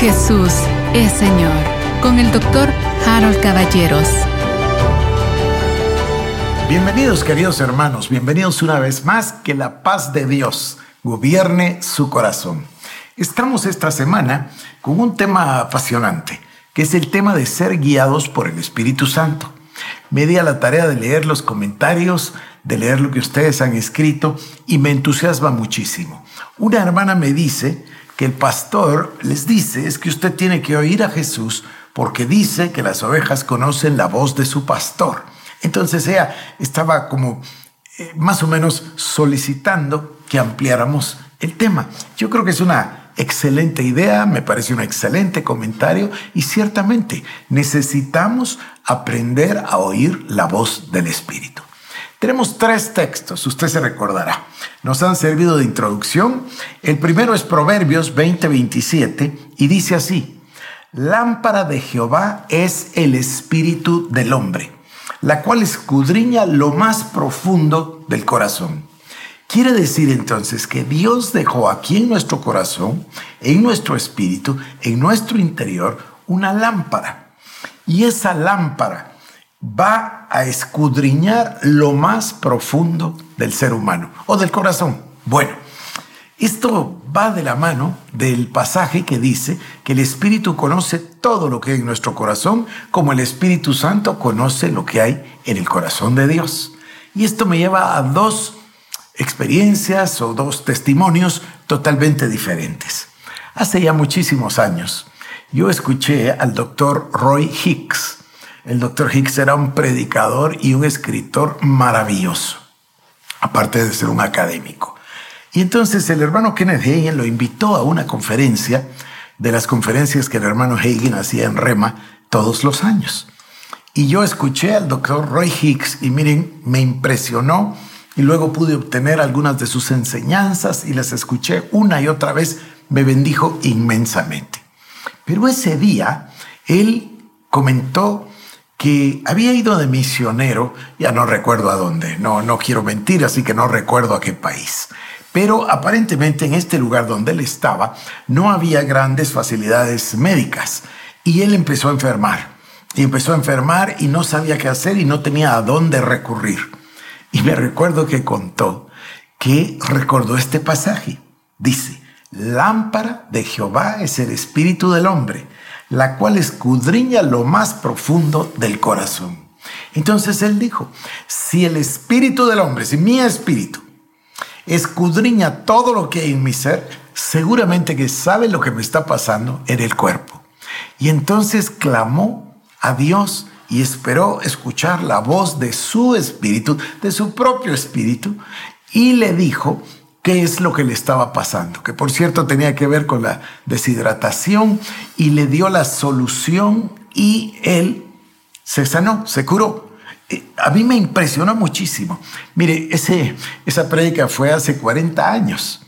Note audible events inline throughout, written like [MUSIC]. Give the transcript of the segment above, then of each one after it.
Jesús es Señor con el doctor Harold Caballeros. Bienvenidos queridos hermanos, bienvenidos una vez más, que la paz de Dios gobierne su corazón. Estamos esta semana con un tema apasionante, que es el tema de ser guiados por el Espíritu Santo. Me di a la tarea de leer los comentarios, de leer lo que ustedes han escrito y me entusiasma muchísimo. Una hermana me dice que el pastor les dice es que usted tiene que oír a Jesús porque dice que las ovejas conocen la voz de su pastor. Entonces ella estaba como eh, más o menos solicitando que ampliáramos el tema. Yo creo que es una excelente idea, me parece un excelente comentario y ciertamente necesitamos aprender a oír la voz del Espíritu. Tenemos tres textos, usted se recordará. Nos han servido de introducción. El primero es Proverbios 20:27 y dice así, Lámpara de Jehová es el espíritu del hombre, la cual escudriña lo más profundo del corazón. Quiere decir entonces que Dios dejó aquí en nuestro corazón, en nuestro espíritu, en nuestro interior, una lámpara. Y esa lámpara va a escudriñar lo más profundo del ser humano o del corazón. Bueno, esto va de la mano del pasaje que dice que el Espíritu conoce todo lo que hay en nuestro corazón, como el Espíritu Santo conoce lo que hay en el corazón de Dios. Y esto me lleva a dos experiencias o dos testimonios totalmente diferentes. Hace ya muchísimos años, yo escuché al doctor Roy Hicks, el doctor Hicks era un predicador y un escritor maravilloso, aparte de ser un académico. Y entonces el hermano Kenneth Hagin lo invitó a una conferencia de las conferencias que el hermano Hagin hacía en Rema todos los años. Y yo escuché al doctor Roy Hicks y miren, me impresionó y luego pude obtener algunas de sus enseñanzas y las escuché una y otra vez, me bendijo inmensamente. Pero ese día él comentó que había ido de misionero, ya no recuerdo a dónde, no, no quiero mentir, así que no recuerdo a qué país. Pero aparentemente en este lugar donde él estaba no había grandes facilidades médicas y él empezó a enfermar. Y empezó a enfermar y no sabía qué hacer y no tenía a dónde recurrir. Y me recuerdo que contó que recordó este pasaje. Dice, lámpara de Jehová es el espíritu del hombre la cual escudriña lo más profundo del corazón. Entonces él dijo, si el espíritu del hombre, si mi espíritu escudriña todo lo que hay en mi ser, seguramente que sabe lo que me está pasando en el cuerpo. Y entonces clamó a Dios y esperó escuchar la voz de su espíritu, de su propio espíritu, y le dijo, qué es lo que le estaba pasando, que por cierto tenía que ver con la deshidratación y le dio la solución y él se sanó, se curó. Eh, a mí me impresionó muchísimo. Mire, ese, esa prédica fue hace 40 años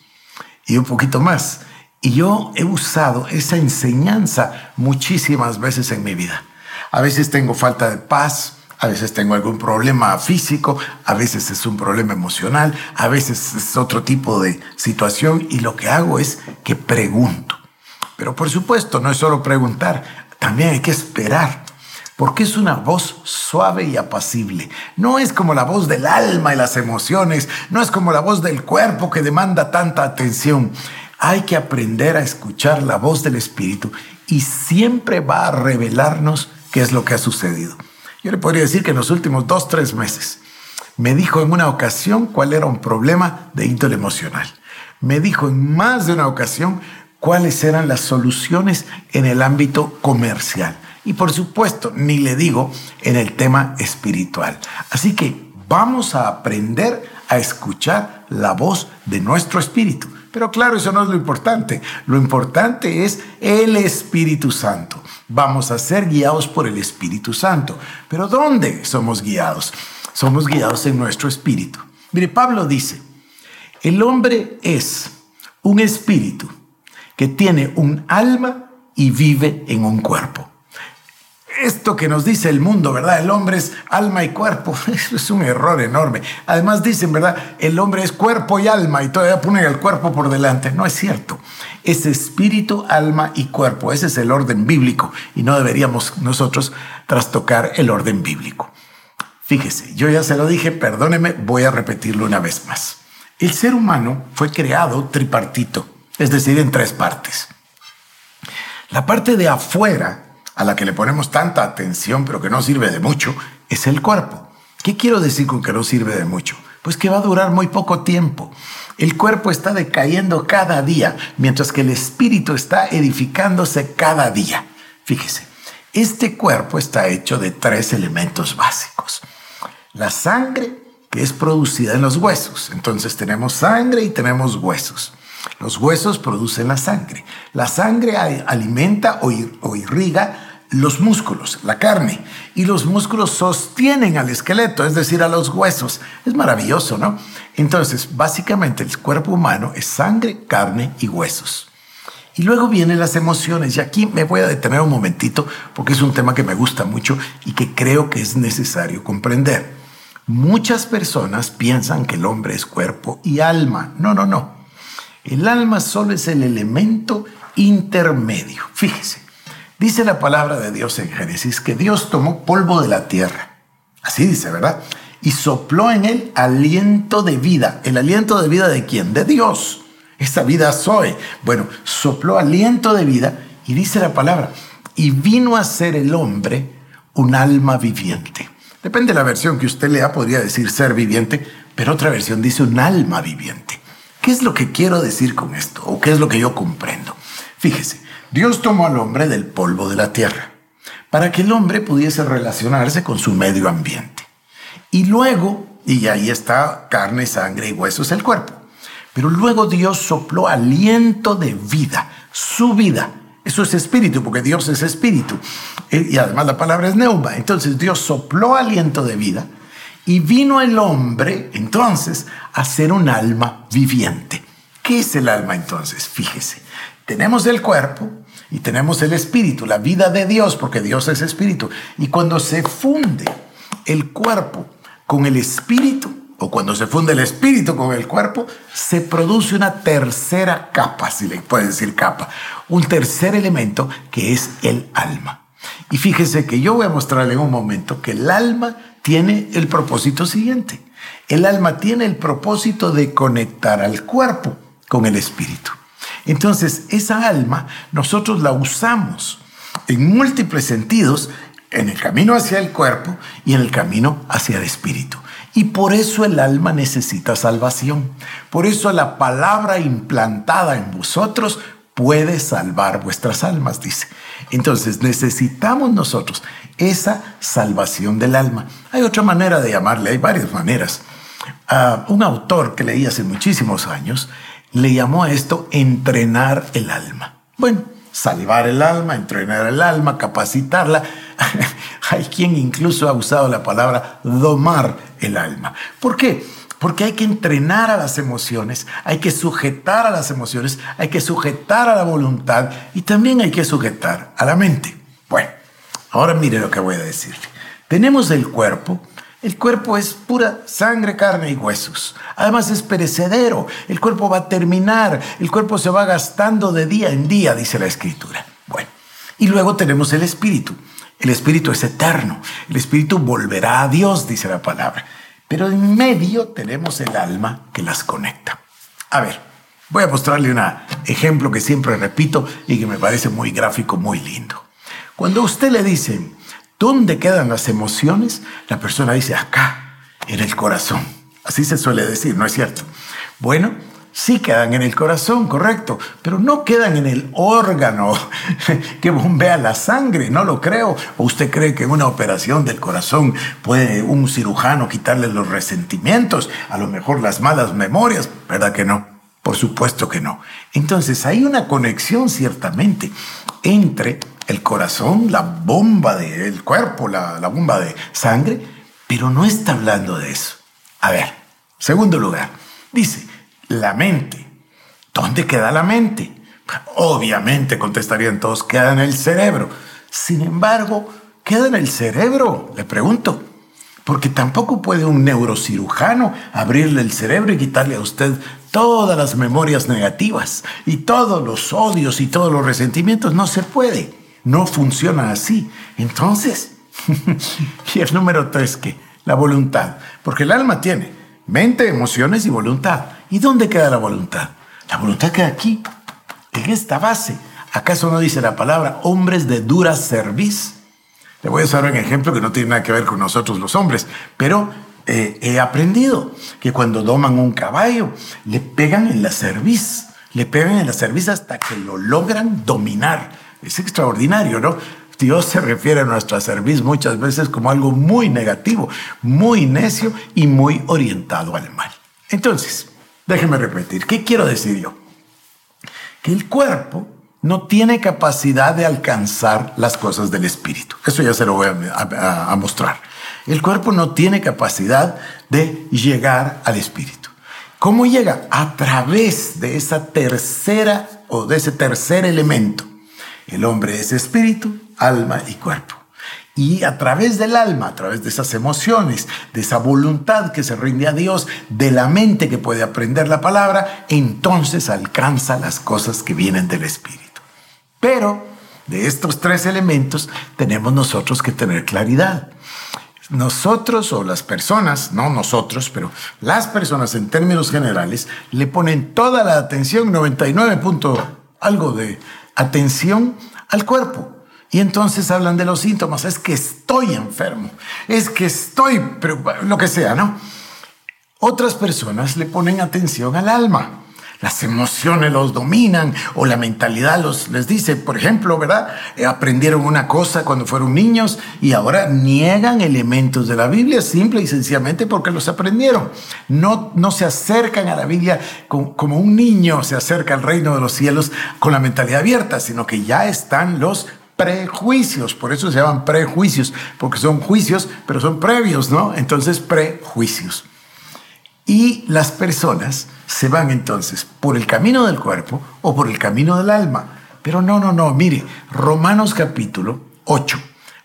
y un poquito más. Y yo he usado esa enseñanza muchísimas veces en mi vida. A veces tengo falta de paz, a veces tengo algún problema físico, a veces es un problema emocional, a veces es otro tipo de situación y lo que hago es que pregunto. Pero por supuesto, no es solo preguntar, también hay que esperar, porque es una voz suave y apacible. No es como la voz del alma y las emociones, no es como la voz del cuerpo que demanda tanta atención. Hay que aprender a escuchar la voz del Espíritu y siempre va a revelarnos qué es lo que ha sucedido. Yo le podría decir que en los últimos dos, tres meses me dijo en una ocasión cuál era un problema de índole emocional. Me dijo en más de una ocasión cuáles eran las soluciones en el ámbito comercial. Y por supuesto, ni le digo en el tema espiritual. Así que vamos a aprender a escuchar la voz de nuestro espíritu. Pero claro, eso no es lo importante. Lo importante es el Espíritu Santo. Vamos a ser guiados por el Espíritu Santo. Pero ¿dónde somos guiados? Somos guiados en nuestro espíritu. Mire, Pablo dice, el hombre es un espíritu que tiene un alma y vive en un cuerpo. Esto que nos dice el mundo, ¿verdad? El hombre es alma y cuerpo. [LAUGHS] Eso es un error enorme. Además dicen, ¿verdad? El hombre es cuerpo y alma y todavía ponen el cuerpo por delante. No es cierto. Es espíritu, alma y cuerpo. Ese es el orden bíblico y no deberíamos nosotros trastocar el orden bíblico. Fíjese, yo ya se lo dije, perdóneme, voy a repetirlo una vez más. El ser humano fue creado tripartito, es decir, en tres partes. La parte de afuera, a la que le ponemos tanta atención pero que no sirve de mucho, es el cuerpo. ¿Qué quiero decir con que no sirve de mucho? Pues que va a durar muy poco tiempo. El cuerpo está decayendo cada día, mientras que el espíritu está edificándose cada día. Fíjese, este cuerpo está hecho de tres elementos básicos. La sangre, que es producida en los huesos. Entonces tenemos sangre y tenemos huesos. Los huesos producen la sangre. La sangre alimenta o irriga los músculos, la carne, y los músculos sostienen al esqueleto, es decir, a los huesos. Es maravilloso, ¿no? Entonces, básicamente el cuerpo humano es sangre, carne y huesos. Y luego vienen las emociones, y aquí me voy a detener un momentito porque es un tema que me gusta mucho y que creo que es necesario comprender. Muchas personas piensan que el hombre es cuerpo y alma. No, no, no. El alma solo es el elemento intermedio. Fíjese, dice la palabra de Dios en Génesis que Dios tomó polvo de la tierra. Así dice, ¿verdad? Y sopló en él aliento de vida. ¿El aliento de vida de quién? De Dios. Esta vida soy. Bueno, sopló aliento de vida y dice la palabra, y vino a ser el hombre un alma viviente. Depende de la versión que usted lea, podría decir ser viviente, pero otra versión dice un alma viviente. ¿Qué es lo que quiero decir con esto? ¿O qué es lo que yo comprendo? Fíjese, Dios tomó al hombre del polvo de la tierra para que el hombre pudiese relacionarse con su medio ambiente. Y luego, y ahí está carne, sangre y huesos el cuerpo. Pero luego Dios sopló aliento de vida, su vida. Eso es espíritu, porque Dios es espíritu. Eh, y además la palabra es neuma. Entonces Dios sopló aliento de vida y vino el hombre entonces a ser un alma viviente. ¿Qué es el alma entonces? Fíjese, tenemos el cuerpo y tenemos el espíritu, la vida de Dios, porque Dios es espíritu. Y cuando se funde el cuerpo con el espíritu, o cuando se funde el espíritu con el cuerpo, se produce una tercera capa, si le puede decir capa, un tercer elemento que es el alma. Y fíjese que yo voy a mostrarle en un momento que el alma tiene el propósito siguiente. El alma tiene el propósito de conectar al cuerpo con el espíritu. Entonces, esa alma nosotros la usamos en múltiples sentidos en el camino hacia el cuerpo y en el camino hacia el espíritu. Y por eso el alma necesita salvación. Por eso la palabra implantada en vosotros puede salvar vuestras almas, dice. Entonces necesitamos nosotros esa salvación del alma. Hay otra manera de llamarle, hay varias maneras. Un autor que leí hace muchísimos años le llamó a esto entrenar el alma. Bueno, salvar el alma, entrenar el alma, capacitarla. [LAUGHS] hay quien incluso ha usado la palabra domar el alma. ¿Por qué? Porque hay que entrenar a las emociones, hay que sujetar a las emociones, hay que sujetar a la voluntad y también hay que sujetar a la mente. Bueno, Ahora mire lo que voy a decirle. Tenemos el cuerpo. El cuerpo es pura sangre, carne y huesos. Además es perecedero. El cuerpo va a terminar. El cuerpo se va gastando de día en día, dice la escritura. Bueno, y luego tenemos el espíritu. El espíritu es eterno. El espíritu volverá a Dios, dice la palabra. Pero en medio tenemos el alma que las conecta. A ver, voy a mostrarle un ejemplo que siempre repito y que me parece muy gráfico, muy lindo. Cuando usted le dice, ¿dónde quedan las emociones? La persona dice, acá, en el corazón. Así se suele decir, ¿no es cierto? Bueno, sí quedan en el corazón, correcto, pero no quedan en el órgano [LAUGHS] que bombea la sangre, no lo creo. ¿O usted cree que en una operación del corazón puede un cirujano quitarle los resentimientos, a lo mejor las malas memorias? ¿Verdad que no? Por supuesto que no. Entonces hay una conexión ciertamente entre el corazón, la bomba del cuerpo, la, la bomba de sangre, pero no está hablando de eso. A ver, segundo lugar, dice, la mente. ¿Dónde queda la mente? Obviamente, contestarían todos, queda en el cerebro. Sin embargo, queda en el cerebro, le pregunto. Porque tampoco puede un neurocirujano abrirle el cerebro y quitarle a usted todas las memorias negativas y todos los odios y todos los resentimientos. No se puede. No funciona así. Entonces, [LAUGHS] y el número tres, que la voluntad. Porque el alma tiene mente, emociones y voluntad. ¿Y dónde queda la voluntad? La voluntad queda aquí, en esta base. ¿Acaso no dice la palabra hombres de dura cerviz? Le voy a usar un ejemplo que no tiene nada que ver con nosotros los hombres, pero eh, he aprendido que cuando doman un caballo, le pegan en la cerviz, le pegan en la cerviz hasta que lo logran dominar. Es extraordinario, ¿no? Dios se refiere a nuestra cerviz muchas veces como algo muy negativo, muy necio y muy orientado al mal. Entonces, déjeme repetir, ¿qué quiero decir yo? Que el cuerpo no tiene capacidad de alcanzar las cosas del espíritu. Eso ya se lo voy a, mostrar. El cuerpo no tiene capacidad de llegar al espíritu. ¿Cómo llega? A través de esa tercera o de ese tercer elemento. El hombre es espíritu, alma y cuerpo. Y a través del alma, a través de esas emociones, de esa voluntad que se rinde a Dios, de la mente que puede aprender la palabra, entonces alcanza las cosas que vienen del Espíritu. Pero de estos tres elementos tenemos nosotros que tener claridad. Nosotros o las personas, no nosotros, pero las personas en términos generales, le ponen toda la atención, 99 punto algo de atención al cuerpo. Y entonces hablan de los síntomas, es que estoy enfermo, es que estoy, pero lo que sea, ¿no? Otras personas le ponen atención al alma las emociones los dominan o la mentalidad los, les dice, por ejemplo, ¿verdad? Eh, aprendieron una cosa cuando fueron niños y ahora niegan elementos de la Biblia simple y sencillamente porque los aprendieron. No, no se acercan a la Biblia como un niño se acerca al reino de los cielos con la mentalidad abierta, sino que ya están los prejuicios, por eso se llaman prejuicios, porque son juicios, pero son previos, ¿no? Entonces, prejuicios. Y las personas se van entonces por el camino del cuerpo o por el camino del alma. Pero no, no, no, mire, Romanos capítulo 8,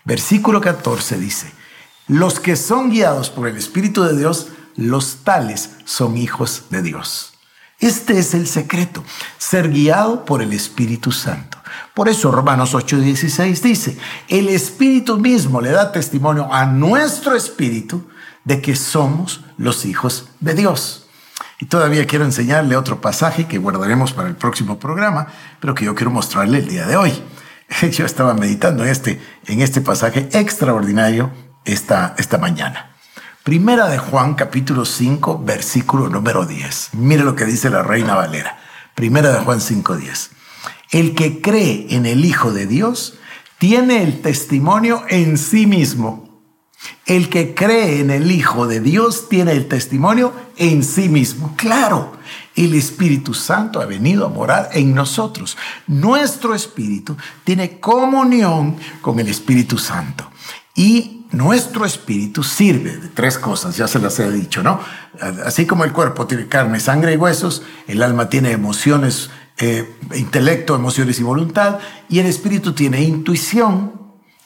versículo 14 dice, los que son guiados por el Espíritu de Dios, los tales son hijos de Dios. Este es el secreto, ser guiado por el Espíritu Santo. Por eso Romanos 8:16 dice, el Espíritu mismo le da testimonio a nuestro espíritu de que somos los hijos de Dios. Y todavía quiero enseñarle otro pasaje que guardaremos para el próximo programa, pero que yo quiero mostrarle el día de hoy. [LAUGHS] Yo estaba meditando en este, en este pasaje extraordinario esta, esta mañana. Primera de Juan, capítulo 5, versículo número 10. Mire lo que dice la Reina Valera. Primera de Juan 5, 10. El que cree en el Hijo de Dios tiene el testimonio en sí mismo. El que cree en el Hijo de Dios tiene el testimonio en sí mismo. Claro, el Espíritu Santo ha venido a morar en nosotros. Nuestro espíritu tiene comunión con el Espíritu Santo. Y nuestro espíritu sirve de tres cosas, ya se las he dicho, ¿no? Así como el cuerpo tiene carne, sangre y huesos, el alma tiene emociones, eh, intelecto, emociones y voluntad, y el espíritu tiene intuición,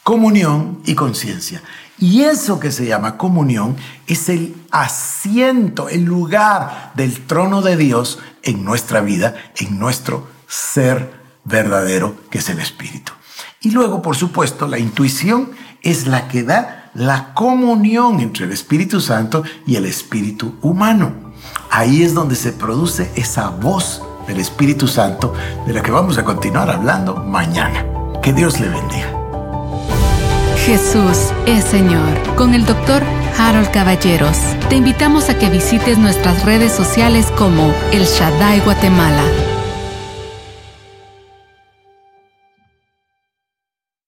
comunión y conciencia. Y eso que se llama comunión es el asiento, el lugar del trono de Dios en nuestra vida, en nuestro ser verdadero, que es el Espíritu. Y luego, por supuesto, la intuición es la que da la comunión entre el Espíritu Santo y el Espíritu humano. Ahí es donde se produce esa voz del Espíritu Santo de la que vamos a continuar hablando mañana. Que Dios le bendiga. Jesús es Señor. Con el doctor Harold Caballeros. Te invitamos a que visites nuestras redes sociales como El Shaddai Guatemala